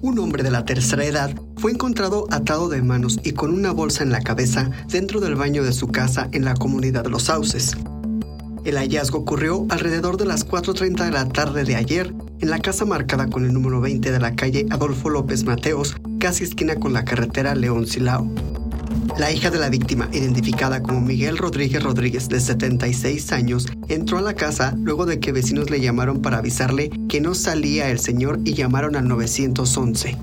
Un hombre de la tercera edad fue encontrado atado de manos y con una bolsa en la cabeza dentro del baño de su casa en la comunidad de Los Sauces. El hallazgo ocurrió alrededor de las 4.30 de la tarde de ayer en la casa marcada con el número 20 de la calle Adolfo López Mateos, casi esquina con la carretera León Silao. La hija de la víctima, identificada como Miguel Rodríguez Rodríguez, de 76 años, entró a la casa luego de que vecinos le llamaron para avisarle que no salía el señor y llamaron al 911.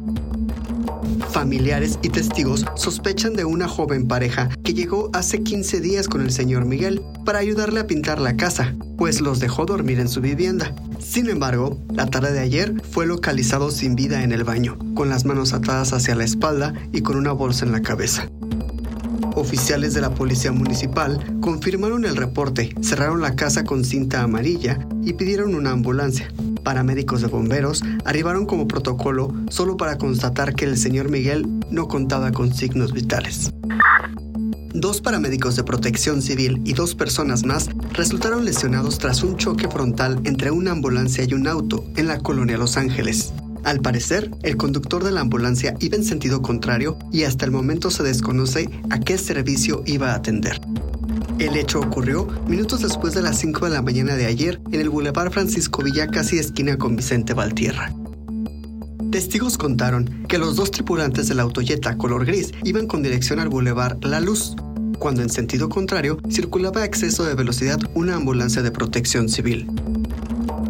Familiares y testigos sospechan de una joven pareja que llegó hace 15 días con el señor Miguel para ayudarle a pintar la casa, pues los dejó dormir en su vivienda. Sin embargo, la tarde de ayer fue localizado sin vida en el baño, con las manos atadas hacia la espalda y con una bolsa en la cabeza. Oficiales de la Policía Municipal confirmaron el reporte, cerraron la casa con cinta amarilla y pidieron una ambulancia. Paramédicos de bomberos arribaron como protocolo solo para constatar que el señor Miguel no contaba con signos vitales. Dos paramédicos de protección civil y dos personas más resultaron lesionados tras un choque frontal entre una ambulancia y un auto en la colonia Los Ángeles. Al parecer, el conductor de la ambulancia iba en sentido contrario y hasta el momento se desconoce a qué servicio iba a atender. El hecho ocurrió minutos después de las 5 de la mañana de ayer en el Boulevard Francisco Villa, casi esquina con Vicente Valtierra. Testigos contaron que los dos tripulantes del autoyeta color gris iban con dirección al Boulevard La Luz, cuando en sentido contrario circulaba a exceso de velocidad una ambulancia de protección civil.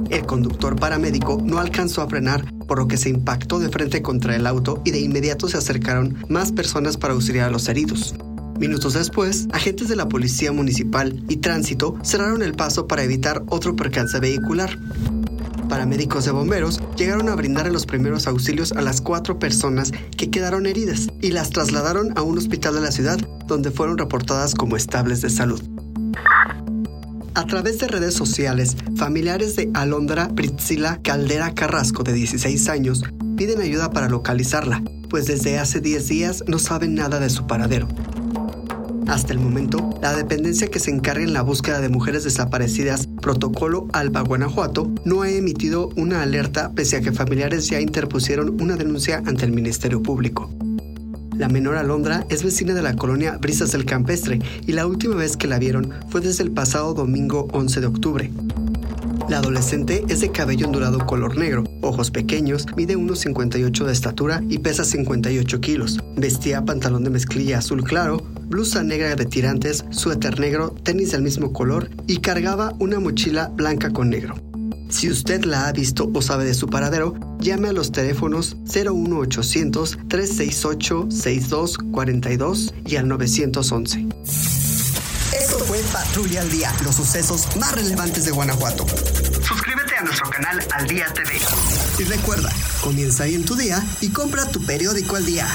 El conductor paramédico no alcanzó a frenar por lo que se impactó de frente contra el auto y de inmediato se acercaron más personas para auxiliar a los heridos. Minutos después, agentes de la Policía Municipal y Tránsito cerraron el paso para evitar otro percance vehicular. Paramédicos de bomberos llegaron a brindar los primeros auxilios a las cuatro personas que quedaron heridas y las trasladaron a un hospital de la ciudad donde fueron reportadas como estables de salud. A través de redes sociales, familiares de Alondra Priscila Caldera Carrasco, de 16 años, piden ayuda para localizarla, pues desde hace 10 días no saben nada de su paradero. Hasta el momento, la dependencia que se encarga en la búsqueda de mujeres desaparecidas, Protocolo Alba Guanajuato, no ha emitido una alerta pese a que familiares ya interpusieron una denuncia ante el Ministerio Público. La menor Alondra es vecina de la colonia Brisas del Campestre y la última vez que la vieron fue desde el pasado domingo 11 de octubre. La adolescente es de cabello ondulado color negro, ojos pequeños, mide 1,58 de estatura y pesa 58 kilos. Vestía pantalón de mezclilla azul claro, blusa negra de tirantes, suéter negro, tenis del mismo color y cargaba una mochila blanca con negro. Si usted la ha visto o sabe de su paradero, llame a los teléfonos 01800 368 6242 y al 911. Esto fue Patrulla al Día, los sucesos más relevantes de Guanajuato. Suscríbete a nuestro canal Al Día TV. Y recuerda, comienza ahí en tu día y compra tu periódico al día.